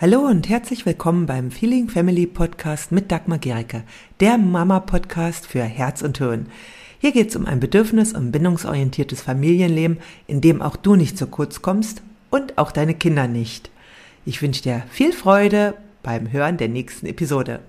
Hallo und herzlich willkommen beim Feeling Family Podcast mit Dagmar Gericke, der Mama-Podcast für Herz und Hirn. Hier geht es um ein bedürfnis- und bindungsorientiertes Familienleben, in dem auch du nicht zu kurz kommst und auch deine Kinder nicht. Ich wünsche dir viel Freude beim Hören der nächsten Episode.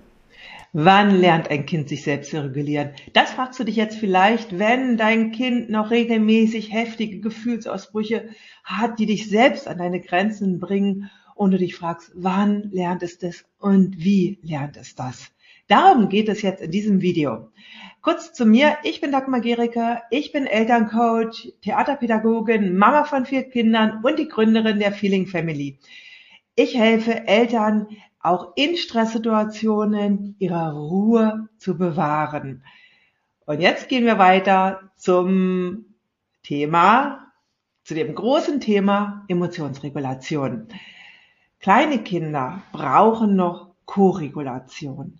Wann lernt ein Kind sich selbst zu regulieren? Das fragst du dich jetzt vielleicht, wenn dein Kind noch regelmäßig heftige Gefühlsausbrüche hat, die dich selbst an deine Grenzen bringen und du dich fragst, wann lernt es das und wie lernt es das? Darum geht es jetzt in diesem Video. Kurz zu mir, ich bin Dagmar Gericke, ich bin Elterncoach, Theaterpädagogin, Mama von vier Kindern und die Gründerin der Feeling Family. Ich helfe Eltern auch in Stresssituationen ihre Ruhe zu bewahren. Und jetzt gehen wir weiter zum Thema, zu dem großen Thema Emotionsregulation. Kleine Kinder brauchen noch Koregulation.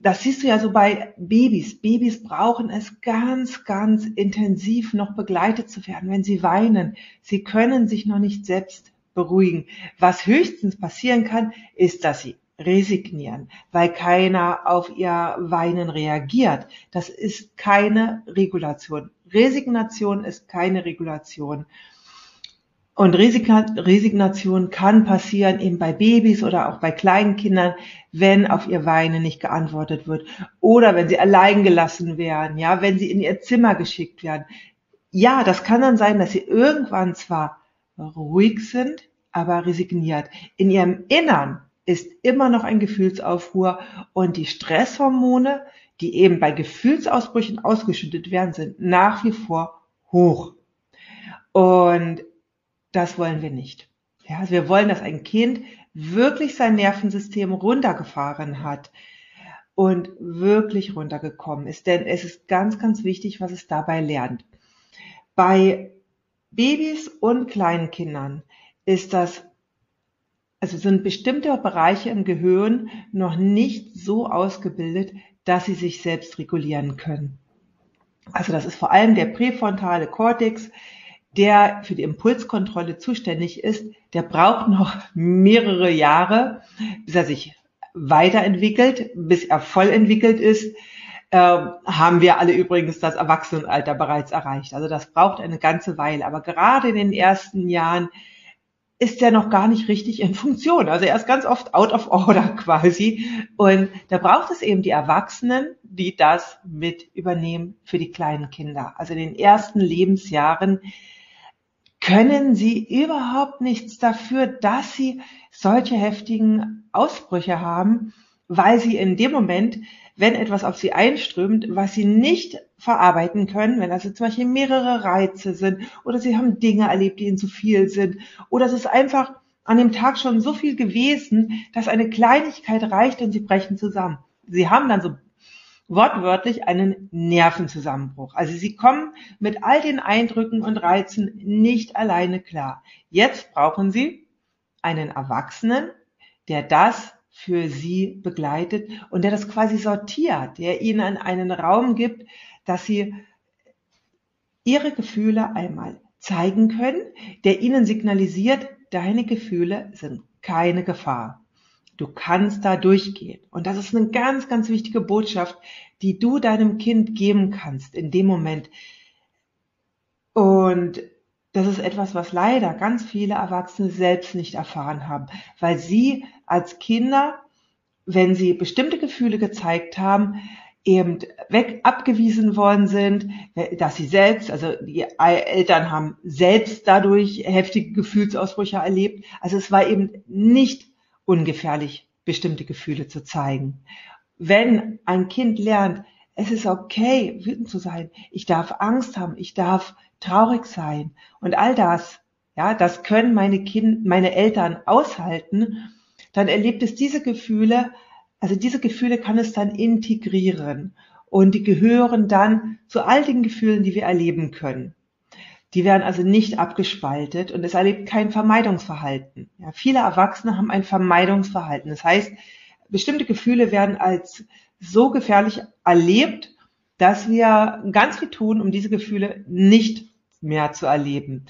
Das siehst du ja so bei Babys. Babys brauchen es ganz, ganz intensiv noch begleitet zu werden, wenn sie weinen. Sie können sich noch nicht selbst beruhigen. Was höchstens passieren kann, ist, dass sie resignieren, weil keiner auf ihr Weinen reagiert. Das ist keine Regulation. Resignation ist keine Regulation. Und Resignation kann passieren eben bei Babys oder auch bei kleinen Kindern, wenn auf ihr Weinen nicht geantwortet wird oder wenn sie allein gelassen werden, ja, wenn sie in ihr Zimmer geschickt werden. Ja, das kann dann sein, dass sie irgendwann zwar ruhig sind, aber resigniert. In ihrem Innern ist immer noch ein Gefühlsaufruhr und die Stresshormone, die eben bei Gefühlsausbrüchen ausgeschüttet werden, sind nach wie vor hoch. Und das wollen wir nicht. Ja, also wir wollen, dass ein Kind wirklich sein Nervensystem runtergefahren hat und wirklich runtergekommen ist. Denn es ist ganz, ganz wichtig, was es dabei lernt. Bei Babys und kleinen Kindern ist das, also sind bestimmte Bereiche im Gehirn noch nicht so ausgebildet, dass sie sich selbst regulieren können. Also das ist vor allem der präfrontale Kortex, der für die Impulskontrolle zuständig ist, der braucht noch mehrere Jahre, bis er sich weiterentwickelt, bis er voll entwickelt ist. Äh, haben wir alle übrigens das Erwachsenenalter bereits erreicht. Also das braucht eine ganze Weile. Aber gerade in den ersten Jahren ist er noch gar nicht richtig in Funktion. Also er ist ganz oft out of order quasi. Und da braucht es eben die Erwachsenen, die das mit übernehmen für die kleinen Kinder. Also in den ersten Lebensjahren können sie überhaupt nichts dafür, dass sie solche heftigen Ausbrüche haben, weil sie in dem Moment, wenn etwas auf sie einströmt, was sie nicht verarbeiten können, wenn also zum Beispiel mehrere Reize sind oder sie haben Dinge erlebt, die ihnen zu viel sind oder es ist einfach an dem Tag schon so viel gewesen, dass eine Kleinigkeit reicht und sie brechen zusammen. Sie haben dann so wortwörtlich einen Nervenzusammenbruch. Also sie kommen mit all den Eindrücken und Reizen nicht alleine klar. Jetzt brauchen sie einen Erwachsenen, der das für sie begleitet und der das quasi sortiert, der ihnen einen Raum gibt, dass sie ihre Gefühle einmal zeigen können, der ihnen signalisiert, deine Gefühle sind keine Gefahr. Du kannst da durchgehen. Und das ist eine ganz, ganz wichtige Botschaft, die du deinem Kind geben kannst in dem Moment. Und das ist etwas, was leider ganz viele Erwachsene selbst nicht erfahren haben, weil sie als Kinder, wenn sie bestimmte Gefühle gezeigt haben, eben weg abgewiesen worden sind, dass sie selbst, also die Eltern haben selbst dadurch heftige Gefühlsausbrüche erlebt. Also es war eben nicht ungefährlich, bestimmte Gefühle zu zeigen. Wenn ein Kind lernt, es ist okay, wütend zu sein, ich darf Angst haben, ich darf traurig sein und all das, ja, das können meine Kind, meine Eltern aushalten, dann erlebt es diese Gefühle, also diese Gefühle kann es dann integrieren und die gehören dann zu all den Gefühlen, die wir erleben können. Die werden also nicht abgespaltet und es erlebt kein Vermeidungsverhalten. Ja, viele Erwachsene haben ein Vermeidungsverhalten. Das heißt, bestimmte Gefühle werden als so gefährlich erlebt, dass wir ganz viel tun, um diese Gefühle nicht mehr zu erleben.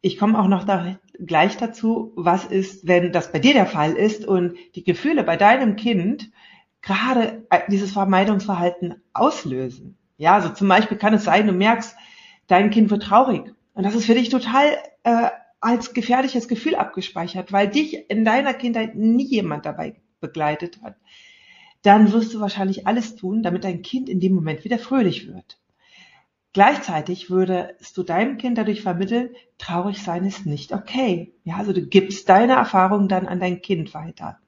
ich komme auch noch da, gleich dazu, was ist, wenn das bei dir der Fall ist und die Gefühle bei deinem Kind gerade äh, dieses Vermeidungsverhalten auslösen. Ja, also zum Beispiel kann es sein, du merkst, dein Kind wird traurig und das ist für dich total äh, als gefährliches Gefühl abgespeichert, weil dich in deiner Kindheit nie jemand dabei begleitet hat. Dann wirst du wahrscheinlich alles tun, damit dein Kind in dem Moment wieder fröhlich wird. Gleichzeitig würdest du deinem Kind dadurch vermitteln, traurig sein ist nicht okay. Ja, also du gibst deine Erfahrungen dann an dein Kind weiter.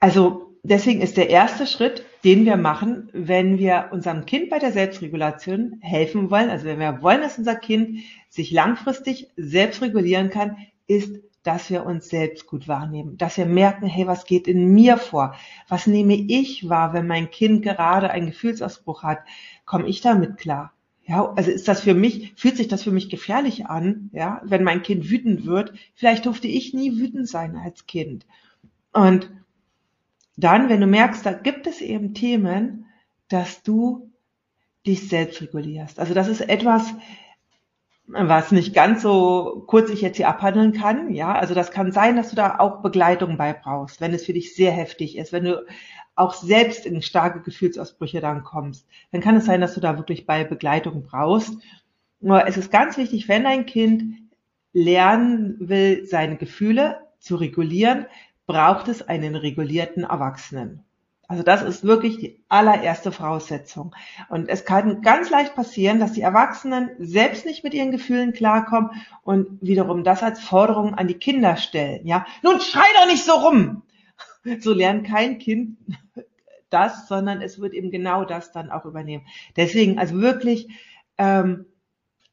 Also deswegen ist der erste Schritt, den wir machen, wenn wir unserem Kind bei der Selbstregulation helfen wollen, also wenn wir wollen, dass unser Kind sich langfristig selbst regulieren kann, ist dass wir uns selbst gut wahrnehmen, dass wir merken, hey, was geht in mir vor? Was nehme ich wahr, wenn mein Kind gerade einen Gefühlsausbruch hat? Komme ich damit klar? Ja, also ist das für mich, fühlt sich das für mich gefährlich an, ja, wenn mein Kind wütend wird? Vielleicht durfte ich nie wütend sein als Kind. Und dann, wenn du merkst, da gibt es eben Themen, dass du dich selbst regulierst. Also das ist etwas, was nicht ganz so kurz ich jetzt hier abhandeln kann. Ja, also das kann sein, dass du da auch Begleitung bei brauchst, wenn es für dich sehr heftig ist, wenn du auch selbst in starke Gefühlsausbrüche dann kommst, dann kann es sein, dass du da wirklich bei Begleitung brauchst. Nur es ist ganz wichtig, wenn dein Kind lernen will, seine Gefühle zu regulieren, braucht es einen regulierten Erwachsenen. Also das ist wirklich die allererste Voraussetzung. Und es kann ganz leicht passieren, dass die Erwachsenen selbst nicht mit ihren Gefühlen klarkommen und wiederum das als Forderung an die Kinder stellen. Ja, nun schrei doch nicht so rum. So lernt kein Kind das, sondern es wird eben genau das dann auch übernehmen. Deswegen, also wirklich, ähm,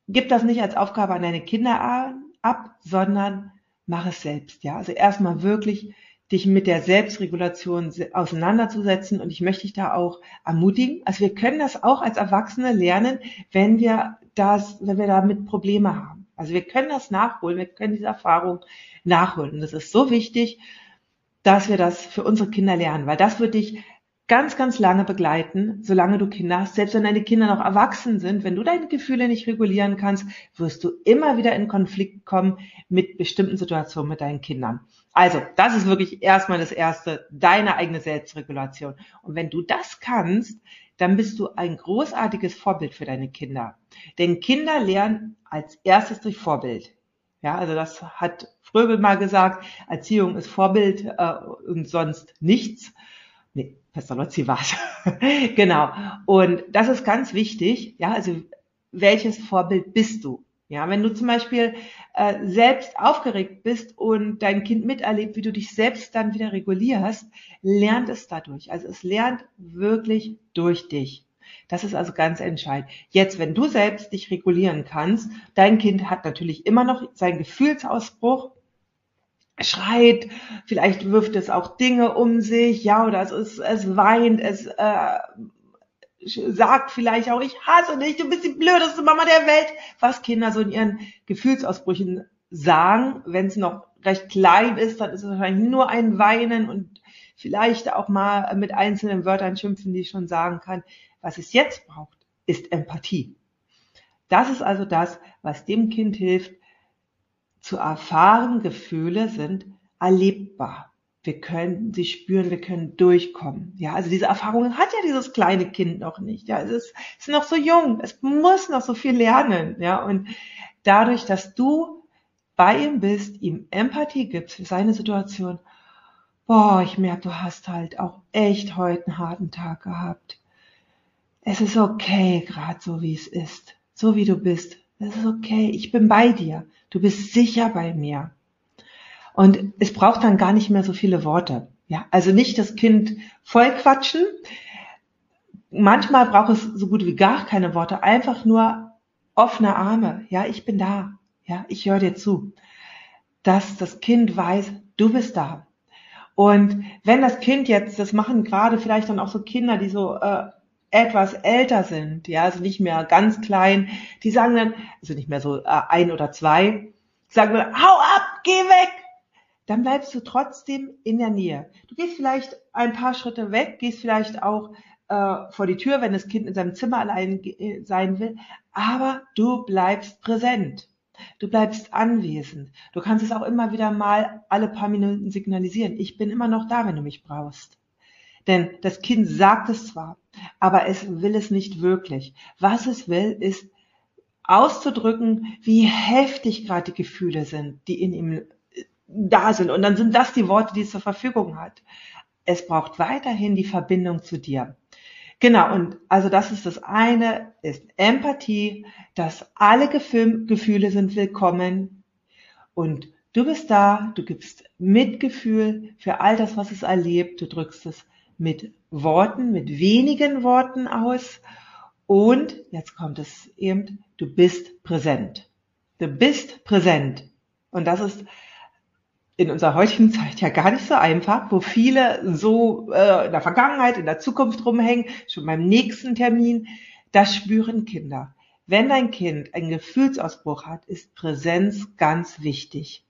gib das nicht als Aufgabe an deine Kinder ab, sondern mach es selbst. Ja, also erstmal wirklich dich mit der Selbstregulation auseinanderzusetzen. Und ich möchte dich da auch ermutigen. Also wir können das auch als Erwachsene lernen, wenn wir das, wenn wir damit Probleme haben. Also wir können das nachholen, wir können diese Erfahrung nachholen. Und das ist so wichtig, dass wir das für unsere Kinder lernen, weil das wird dich ganz, ganz lange begleiten, solange du Kinder hast. Selbst wenn deine Kinder noch erwachsen sind, wenn du deine Gefühle nicht regulieren kannst, wirst du immer wieder in Konflikt kommen mit bestimmten Situationen mit deinen Kindern. Also, das ist wirklich erstmal das Erste, deine eigene Selbstregulation. Und wenn du das kannst, dann bist du ein großartiges Vorbild für deine Kinder. Denn Kinder lernen als erstes durch Vorbild. Ja, also das hat Fröbel mal gesagt, Erziehung ist Vorbild äh, und sonst nichts. Nee, Pestalozzi war es. genau. Und das ist ganz wichtig. Ja, also welches Vorbild bist du? Ja, wenn du zum Beispiel äh, selbst aufgeregt bist und dein Kind miterlebt, wie du dich selbst dann wieder regulierst, lernt es dadurch. Also es lernt wirklich durch dich. Das ist also ganz entscheidend. Jetzt, wenn du selbst dich regulieren kannst, dein Kind hat natürlich immer noch seinen Gefühlsausbruch, schreit, vielleicht wirft es auch Dinge um sich, ja, oder es, ist, es weint, es äh, sagt vielleicht auch, ich hasse dich, du bist die blödeste Mama der Welt, was Kinder so in ihren Gefühlsausbrüchen sagen, wenn es noch recht klein ist, dann ist es wahrscheinlich nur ein Weinen und vielleicht auch mal mit einzelnen Wörtern schimpfen, die ich schon sagen kann. Was es jetzt braucht, ist Empathie. Das ist also das, was dem Kind hilft, zu erfahren, Gefühle sind erlebbar. Wir können sie spüren, wir können durchkommen. Ja, also diese Erfahrungen hat ja dieses kleine Kind noch nicht. Ja, es ist, ist noch so jung. Es muss noch so viel lernen. Ja, und dadurch, dass du bei ihm bist, ihm Empathie gibst für seine Situation, boah, ich merke, du hast halt auch echt heute einen harten Tag gehabt. Es ist okay, gerade so wie es ist, so wie du bist. Es ist okay, ich bin bei dir. Du bist sicher bei mir. Und es braucht dann gar nicht mehr so viele Worte. Ja, also nicht das Kind voll quatschen. Manchmal braucht es so gut wie gar keine Worte, einfach nur offene Arme. Ja, ich bin da. Ja, ich höre dir zu. Dass das Kind weiß, du bist da. Und wenn das Kind jetzt, das machen gerade vielleicht dann auch so Kinder, die so äh, etwas älter sind, ja, also nicht mehr ganz klein, die sagen dann, also nicht mehr so äh, ein oder zwei, sagen dann, hau ab, geh weg, dann bleibst du trotzdem in der Nähe. Du gehst vielleicht ein paar Schritte weg, gehst vielleicht auch äh, vor die Tür, wenn das Kind in seinem Zimmer allein äh, sein will, aber du bleibst präsent. Du bleibst anwesend. Du kannst es auch immer wieder mal alle paar Minuten signalisieren. Ich bin immer noch da, wenn du mich brauchst. Denn das Kind sagt es zwar, aber es will es nicht wirklich. Was es will, ist auszudrücken, wie heftig gerade die Gefühle sind, die in ihm äh, da sind. Und dann sind das die Worte, die es zur Verfügung hat. Es braucht weiterhin die Verbindung zu dir. Genau, und also das ist das eine, ist Empathie, dass alle Gefühle sind willkommen und du bist da, du gibst Mitgefühl für all das, was es erlebt, du drückst es mit Worten, mit wenigen Worten aus und jetzt kommt es eben, du bist präsent. Du bist präsent. Und das ist in unserer heutigen Zeit ja gar nicht so einfach, wo viele so äh, in der Vergangenheit, in der Zukunft rumhängen, schon beim nächsten Termin. Das spüren Kinder. Wenn dein Kind einen Gefühlsausbruch hat, ist Präsenz ganz wichtig.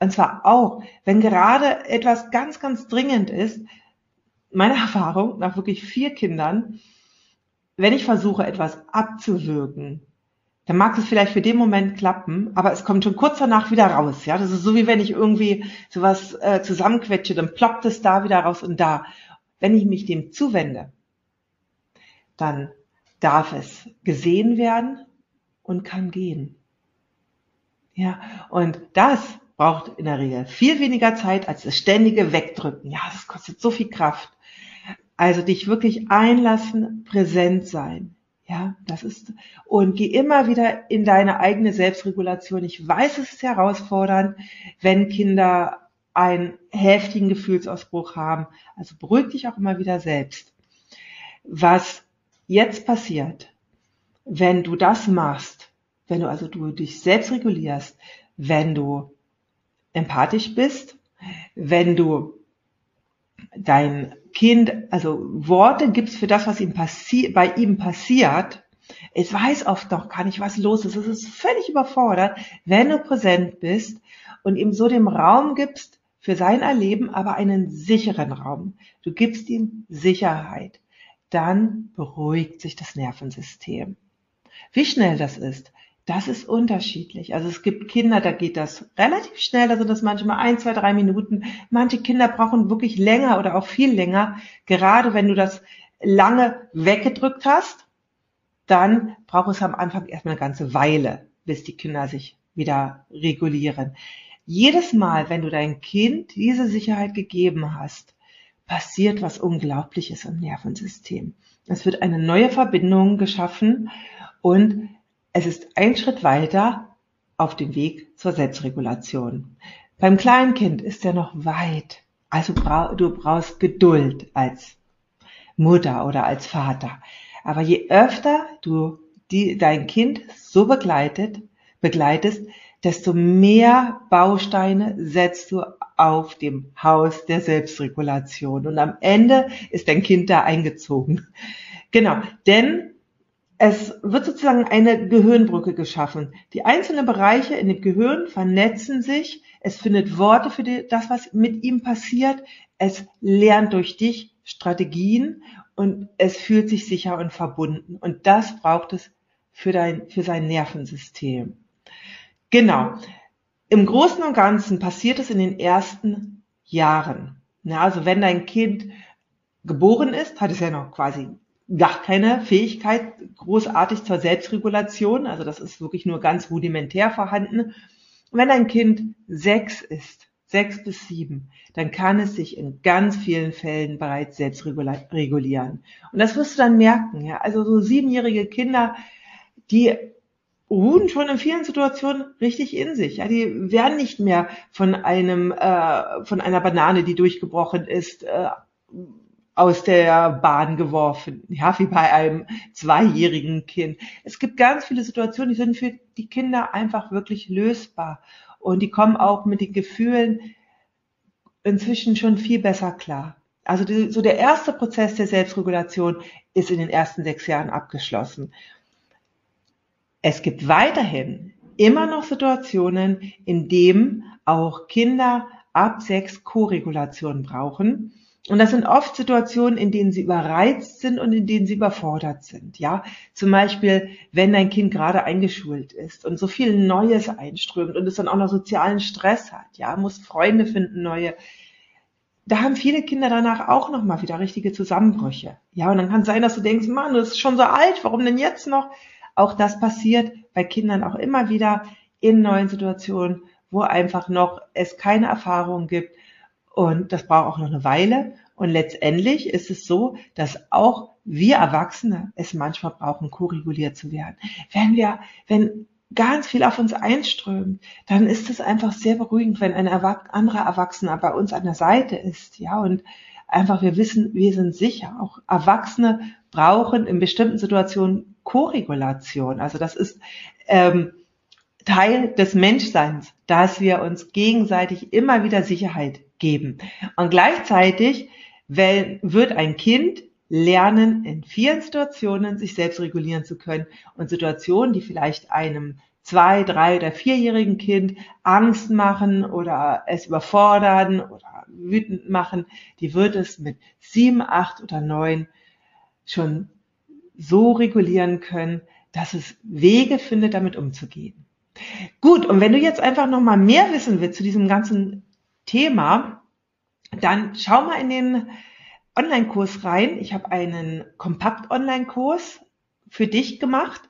Und zwar auch, wenn gerade etwas ganz, ganz dringend ist, meine Erfahrung nach wirklich vier Kindern, wenn ich versuche, etwas abzuwirken, dann mag es vielleicht für den Moment klappen, aber es kommt schon kurz danach wieder raus. Ja, das ist so wie wenn ich irgendwie sowas äh, zusammenquetsche, dann ploppt es da wieder raus und da. Wenn ich mich dem zuwende, dann darf es gesehen werden und kann gehen. Ja, und das braucht in der Regel viel weniger Zeit als das ständige Wegdrücken. Ja, das kostet so viel Kraft. Also dich wirklich einlassen, präsent sein. Ja, das ist, und geh immer wieder in deine eigene Selbstregulation. Ich weiß, es ist herausfordernd, wenn Kinder einen heftigen Gefühlsausbruch haben. Also beruhig dich auch immer wieder selbst. Was jetzt passiert, wenn du das machst, wenn du also du dich selbst regulierst, wenn du empathisch bist, wenn du dein Kind, also Worte gibst für das, was ihm passi bei ihm passiert, es weiß oft noch gar nicht, was los ist. Es ist völlig überfordert, wenn du präsent bist und ihm so dem Raum gibst für sein Erleben, aber einen sicheren Raum. Du gibst ihm Sicherheit. Dann beruhigt sich das Nervensystem. Wie schnell das ist, das ist unterschiedlich. Also es gibt Kinder, da geht das relativ schnell, da sind das manchmal ein, zwei, drei Minuten. Manche Kinder brauchen wirklich länger oder auch viel länger. Gerade wenn du das lange weggedrückt hast, dann braucht es am Anfang erstmal eine ganze Weile, bis die Kinder sich wieder regulieren. Jedes Mal, wenn du dein Kind diese Sicherheit gegeben hast, passiert was Unglaubliches im Nervensystem. Es wird eine neue Verbindung geschaffen und es ist ein Schritt weiter auf dem Weg zur Selbstregulation. Beim Kleinkind ist er noch weit. Also du brauchst Geduld als Mutter oder als Vater. Aber je öfter du die, dein Kind so begleitet, begleitest, desto mehr Bausteine setzt du auf dem Haus der Selbstregulation. Und am Ende ist dein Kind da eingezogen. Genau, denn es wird sozusagen eine Gehirnbrücke geschaffen. Die einzelnen Bereiche in dem Gehirn vernetzen sich. Es findet Worte für die, das, was mit ihm passiert. Es lernt durch dich Strategien und es fühlt sich sicher und verbunden. Und das braucht es für dein, für sein Nervensystem. Genau. Im Großen und Ganzen passiert es in den ersten Jahren. Ja, also wenn dein Kind geboren ist, hat es ja noch quasi gar keine Fähigkeit großartig zur Selbstregulation. Also das ist wirklich nur ganz rudimentär vorhanden. wenn ein Kind sechs ist, sechs bis sieben, dann kann es sich in ganz vielen Fällen bereits selbst regulieren. Und das wirst du dann merken. Ja? Also so siebenjährige Kinder, die ruhen schon in vielen Situationen richtig in sich. Ja, die werden nicht mehr von einem äh, von einer Banane, die durchgebrochen ist, äh, aus der Bahn geworfen, ja, wie bei einem zweijährigen Kind. Es gibt ganz viele Situationen, die sind für die Kinder einfach wirklich lösbar und die kommen auch mit den Gefühlen inzwischen schon viel besser klar. Also die, so der erste Prozess der Selbstregulation ist in den ersten sechs Jahren abgeschlossen. Es gibt weiterhin immer noch Situationen, in denen auch Kinder ab sechs Co-Regulation brauchen Und das sind oft Situationen, in denen sie überreizt sind und in denen sie überfordert sind. Ja, zum Beispiel, wenn dein Kind gerade eingeschult ist und so viel Neues einströmt und es dann auch noch sozialen Stress hat. Ja, muss Freunde finden, neue. Da haben viele Kinder danach auch noch mal wieder richtige Zusammenbrüche. Ja, und dann kann es sein, dass du denkst, Mann, du bist schon so alt, warum denn jetzt noch? Auch das passiert bei Kindern auch immer wieder in neuen Situationen, wo einfach noch es keine Erfahrung gibt und das braucht auch noch eine Weile. Und letztendlich ist es so, dass auch wir Erwachsene es manchmal brauchen, koreguliert zu werden. Wenn wir, wenn ganz viel auf uns einströmt, dann ist es einfach sehr beruhigend, wenn ein anderer Erwachsener bei uns an der Seite ist, ja, und einfach wir wissen, wir sind sicher. Auch Erwachsene brauchen in bestimmten Situationen Koregulation. Also das ist ähm, Teil des Menschseins, dass wir uns gegenseitig immer wieder Sicherheit geben. Und gleichzeitig wird ein Kind lernen, in vielen Situationen sich selbst regulieren zu können und Situationen, die vielleicht einem zwei, drei oder vierjährigen Kind Angst machen oder es überfordern oder wütend machen, die wird es mit sieben, acht oder neun schon so regulieren können, dass es Wege findet, damit umzugehen. Gut, und wenn du jetzt einfach noch mal mehr wissen willst zu diesem ganzen Thema, dann schau mal in den Online-Kurs rein. Ich habe einen Kompakt-Online-Kurs für dich gemacht.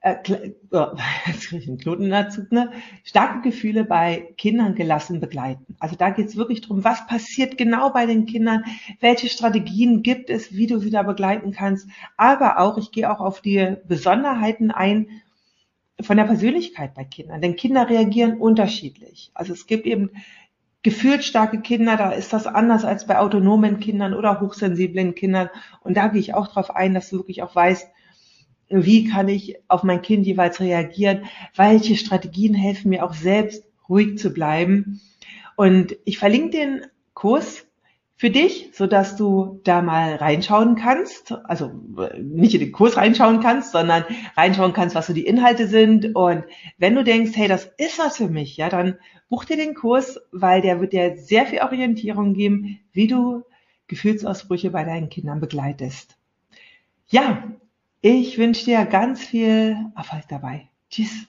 Äh, oh, jetzt kriege ich einen Knoten dazu, ne? Starke Gefühle bei Kindern gelassen begleiten. Also da geht es wirklich darum, was passiert genau bei den Kindern, welche Strategien gibt es, wie du sie da begleiten kannst. Aber auch, ich gehe auch auf die Besonderheiten ein von der Persönlichkeit bei Kindern. Denn Kinder reagieren unterschiedlich. Also es gibt eben gefühlsstarke Kinder, da ist das anders als bei autonomen Kindern oder hochsensiblen Kindern. Und da gehe ich auch darauf ein, dass du wirklich auch weißt, wie kann ich auf mein Kind jeweils reagieren, welche Strategien helfen mir auch selbst ruhig zu bleiben. Und ich verlinke den Kurs für dich, so dass du da mal reinschauen kannst, also nicht in den Kurs reinschauen kannst, sondern reinschauen kannst, was so die Inhalte sind. Und wenn du denkst, hey, das ist was für mich, ja, dann buch dir den Kurs, weil der wird dir sehr viel Orientierung geben, wie du Gefühlsausbrüche bei deinen Kindern begleitest. Ja, ich wünsche dir ganz viel Erfolg dabei. Tschüss.